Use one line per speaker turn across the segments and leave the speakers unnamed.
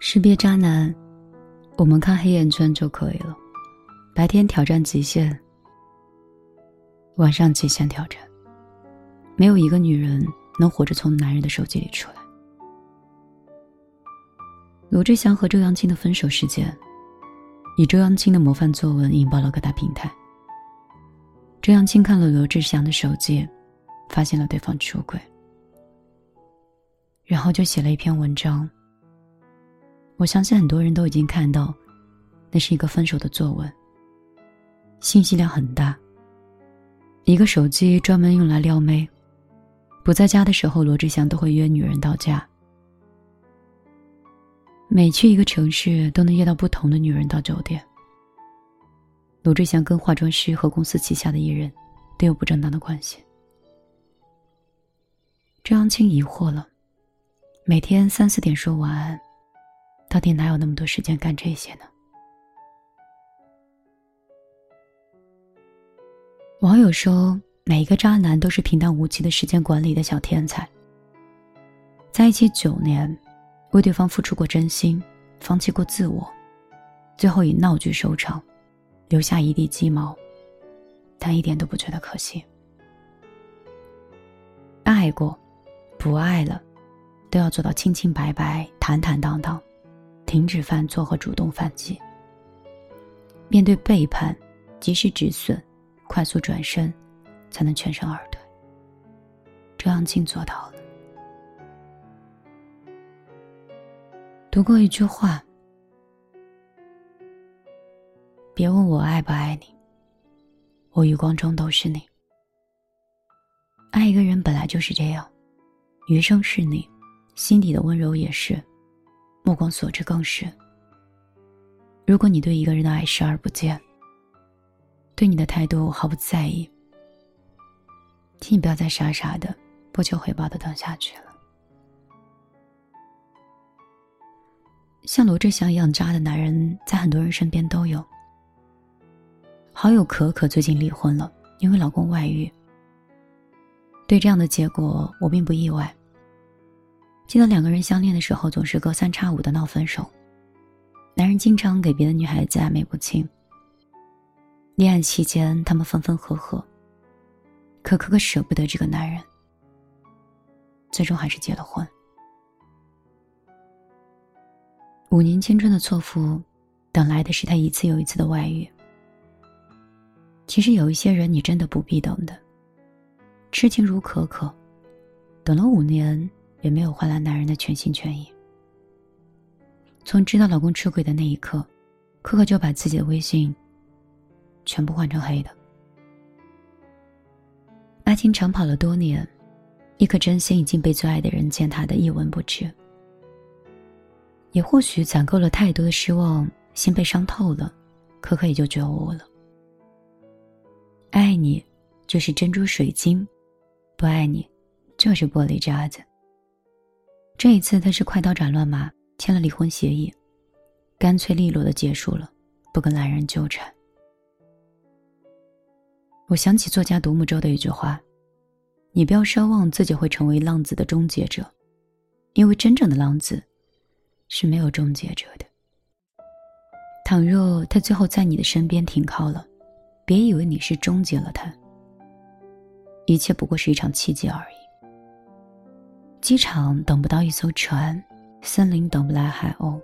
识别渣男，我们看黑眼圈就可以了。白天挑战极限，晚上极限挑战。没有一个女人能活着从男人的手机里出来。罗志祥和周扬青的分手事件，以周扬青的模范作文引爆了各大平台。周扬青看了罗志祥的手机，发现了对方出轨，然后就写了一篇文章。我相信很多人都已经看到，那是一个分手的作文。信息量很大。一个手机专门用来撩妹，不在家的时候，罗志祥都会约女人到家。每去一个城市，都能约到不同的女人到酒店。罗志祥跟化妆师和公司旗下的艺人，都有不正当的关系。周扬青疑惑了，每天三四点说晚安。到底哪有那么多时间干这些呢？网友说，每一个渣男都是平淡无奇的时间管理的小天才。在一起九年，为对方付出过真心，放弃过自我，最后以闹剧收场，留下一地鸡毛，但一点都不觉得可惜。爱过，不爱了，都要做到清清白白、坦坦荡荡。停止犯错和主动反击。面对背叛，及时止损，快速转身，才能全身而退。周扬青做到了。读过一句话：“别问我爱不爱你，我余光中都是你。”爱一个人本来就是这样，余生是你，心底的温柔也是。目光所至更是。如果你对一个人的爱视而不见，对你的态度毫不在意，请你不要再傻傻的不求回报的等下去了。像罗志祥一样渣的男人，在很多人身边都有。好友可可最近离婚了，因为老公外遇。对这样的结果，我并不意外。记得两个人相恋的时候，总是隔三差五的闹分手。男人经常给别的女孩子暧昧不清。恋爱期间，他们分分合合。可可可舍不得这个男人，最终还是结了婚。五年青春的错付，等来的是他一次又一次的外遇。其实有一些人，你真的不必等的。痴情如可可，等了五年。也没有换来男人的全心全意。从知道老公出轨的那一刻，可可就把自己的微信全部换成黑的。爱情长跑了多年，一颗真心已经被最爱的人践踏的一文不值。也或许攒够了太多的失望，心被伤透了，可可也就觉悟了。爱你，就是珍珠水晶；不爱你，就是玻璃渣子。这一次，他是快刀斩乱麻，签了离婚协议，干脆利落的结束了，不跟男人纠缠。我想起作家独木舟的一句话：“你不要奢望自己会成为浪子的终结者，因为真正的浪子是没有终结者的。倘若他最后在你的身边停靠了，别以为你是终结了他，一切不过是一场奇迹而已。”机场等不到一艘船，森林等不来海鸥。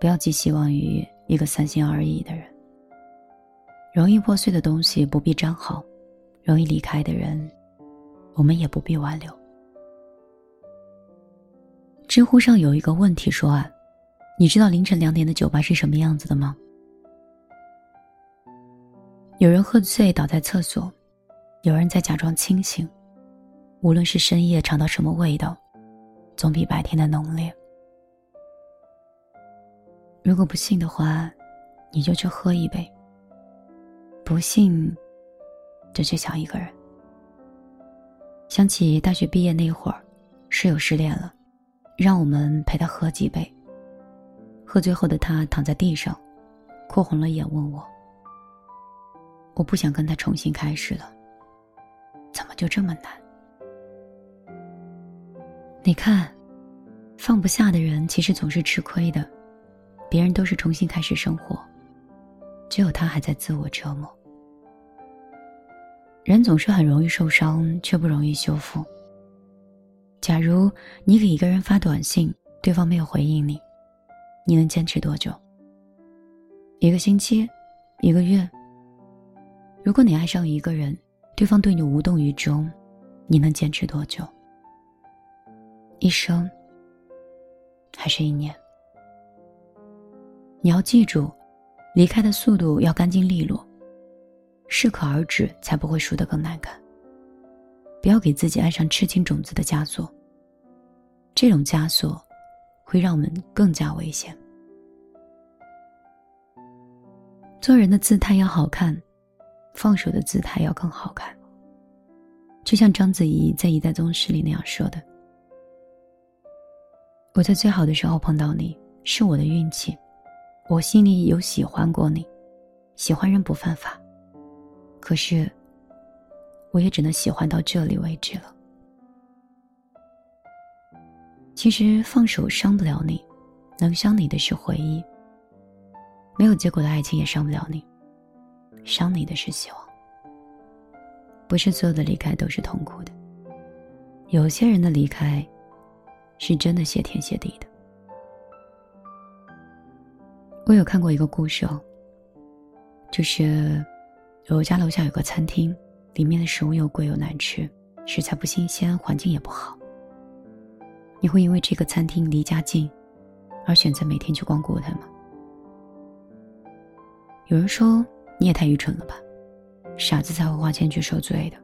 不要寄希望于一个三心二意的人。容易破碎的东西不必粘好，容易离开的人，我们也不必挽留。知乎上有一个问题说啊，你知道凌晨两点的酒吧是什么样子的吗？有人喝醉倒在厕所，有人在假装清醒。无论是深夜尝到什么味道，总比白天的浓烈。如果不信的话，你就去喝一杯；不信，就去想一个人。想起大学毕业那会儿，室友失恋了，让我们陪他喝几杯。喝醉后的他躺在地上，哭红了眼，问我：“我不想跟他重新开始了，怎么就这么难？”你看，放不下的人，其实总是吃亏的。别人都是重新开始生活，只有他还在自我折磨。人总是很容易受伤，却不容易修复。假如你给一个人发短信，对方没有回应你，你能坚持多久？一个星期，一个月？如果你爱上一个人，对方对你无动于衷，你能坚持多久？一生，还是一年？你要记住，离开的速度要干净利落，适可而止，才不会输得更难看。不要给自己安上痴情种子的枷锁，这种枷锁会让我们更加危险。做人的姿态要好看，放手的姿态要更好看。就像章子怡在《一代宗师》里那样说的：“我在最好的时候碰到你，是我的运气。我心里有喜欢过你，喜欢人不犯法。可是，我也只能喜欢到这里为止了。其实放手伤不了你，能伤你的是回忆。”没有结果的爱情也伤不了你，伤你的是希望。不是所有的离开都是痛苦的，有些人的离开，是真的谢天谢地的。我有看过一个故事哦，就是我家楼下有个餐厅，里面的食物又贵又难吃，食材不新鲜，环境也不好。你会因为这个餐厅离家近，而选择每天去光顾它吗？有人说你也太愚蠢了吧，傻子才会花钱去受罪的。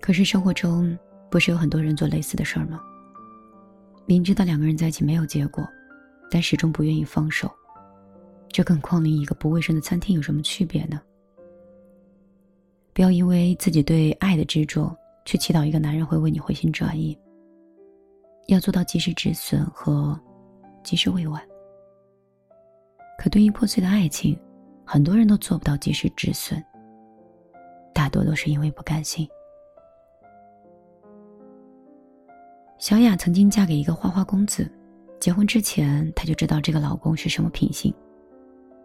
可是生活中不是有很多人做类似的事儿吗？明知道两个人在一起没有结果，但始终不愿意放手，这跟光临一个不卫生的餐厅有什么区别呢？不要因为自己对爱的执着，去祈祷一个男人会为你回心转意。要做到及时止损和及时未晚。可对于破碎的爱情，很多人都做不到及时止损。大多都是因为不甘心。小雅曾经嫁给一个花花公子，结婚之前她就知道这个老公是什么品性，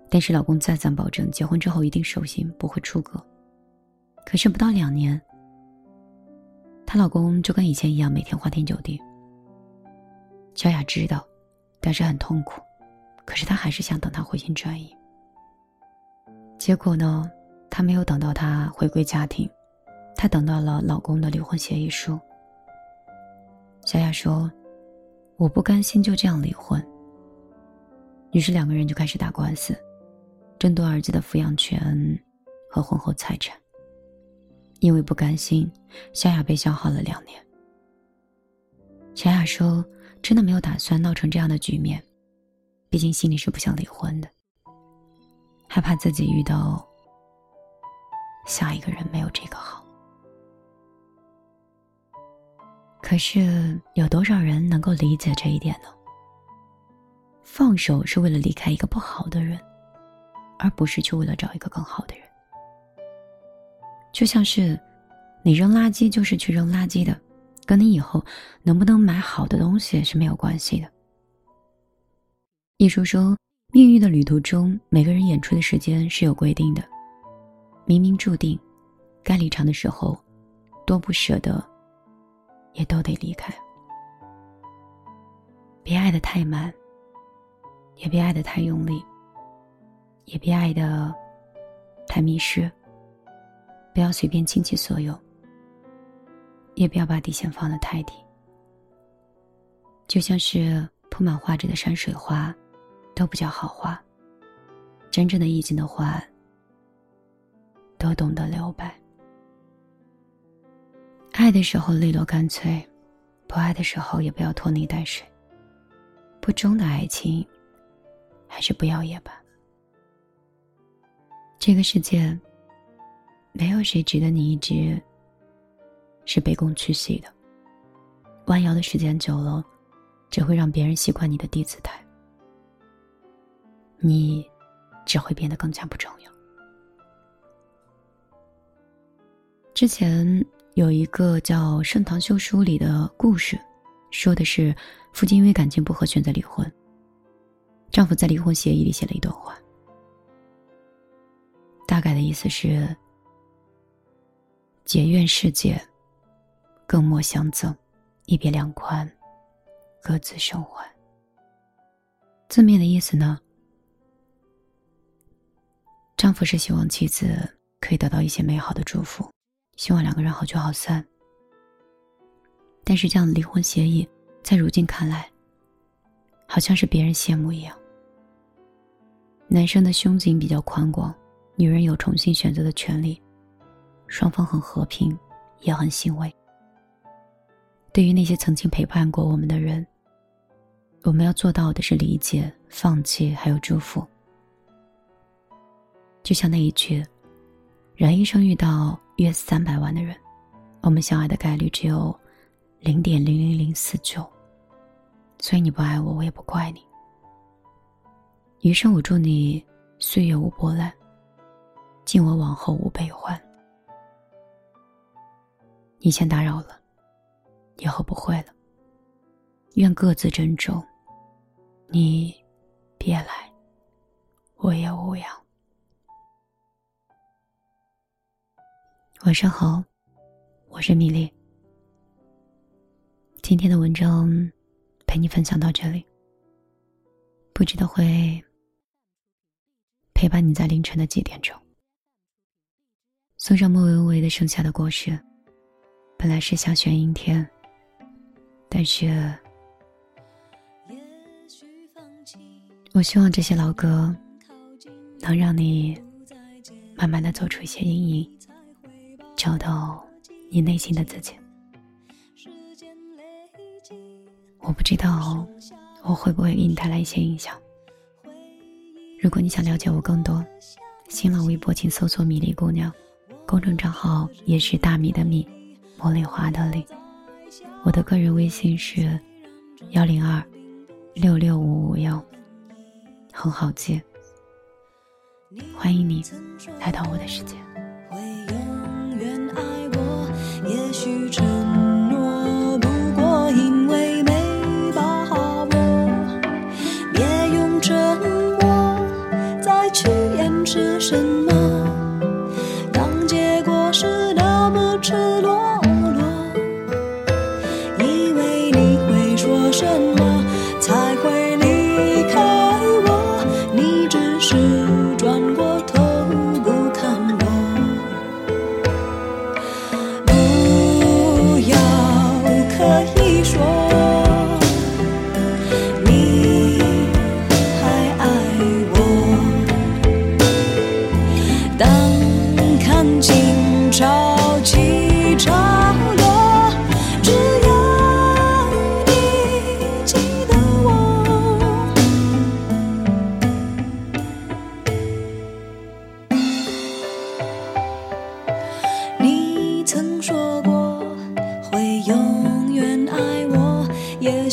但是老公再三保证结婚之后一定守信，不会出格。可是不到两年，她老公就跟以前一样，每天花天酒地。小雅知道，但是很痛苦。可是她还是想等他回心转意。结果呢，她没有等到他回归家庭，她等到了老公的离婚协议书。小雅说：“我不甘心就这样离婚。”于是两个人就开始打官司，争夺儿子的抚养权和婚后财产。因为不甘心，小雅被消耗了两年。小雅说：“真的没有打算闹成这样的局面。”毕竟心里是不想离婚的，害怕自己遇到下一个人没有这个好。可是有多少人能够理解这一点呢？放手是为了离开一个不好的人，而不是去为了找一个更好的人。就像是你扔垃圾就是去扔垃圾的，跟你以后能不能买好的东西是没有关系的。艺术说，命运的旅途中，每个人演出的时间是有规定的，冥冥注定，该离场的时候，多不舍得，也都得离开。别爱的太满，也别爱的太用力，也别爱的太迷失。不要随便倾其所有，也不要把底线放得太低。就像是铺满画纸的山水画。都不叫好画。真正的意境的话，都懂得留白。爱的时候利落干脆，不爱的时候也不要拖泥带水。不忠的爱情，还是不要也罢。这个世界，没有谁值得你一直是卑躬屈膝的。弯腰的时间久了，只会让别人习惯你的低姿态。你只会变得更加不重要。之前有一个叫《盛唐修书》里的故事，说的是父亲因为感情不和选择离婚。丈夫在离婚协议里写了一段话，大概的意思是：结怨世界，更莫相赠，一别两宽，各自生还。字面的意思呢，丈夫是希望妻子可以得到一些美好的祝福。希望两个人好聚好散。但是这样的离婚协议，在如今看来，好像是别人羡慕一样。男生的胸襟比较宽广，女人有重新选择的权利，双方很和平，也很欣慰。对于那些曾经陪伴过我们的人，我们要做到的是理解、放弃，还有祝福。就像那一句。人一生遇到约三百万的人，我们相爱的概率只有零点零零零四九。所以你不爱我，我也不怪你。余生我祝你岁月无波澜，敬我往后无悲欢。以前打扰了，以后不会了。愿各自珍重。你别来，我也无恙。晚上好，我是米粒。今天的文章陪你分享到这里，不知道会陪伴你在凌晨的几点钟。送上莫文蔚的《盛夏的果实》，本来是想选阴天，但是，我希望这些老歌能让你慢慢的走出一些阴影。找到你内心的自己。我不知道我会不会给你带来一些影响。如果你想了解我更多，新浪微博请搜索“米粒姑娘”，公众账号也是大米的米，茉莉花的莉。我的个人微信是幺零二六六五五幺，很好记。欢迎你来到我的世界。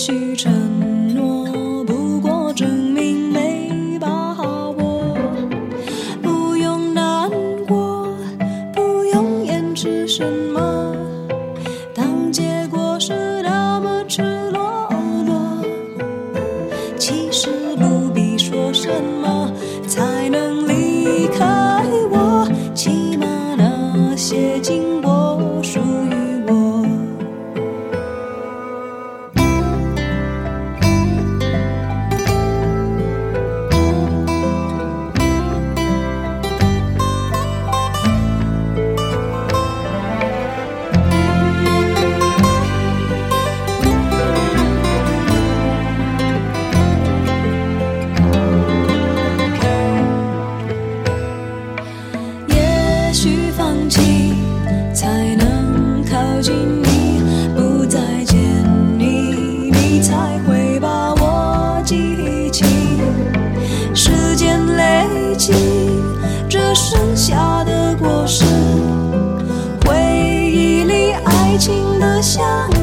剩想。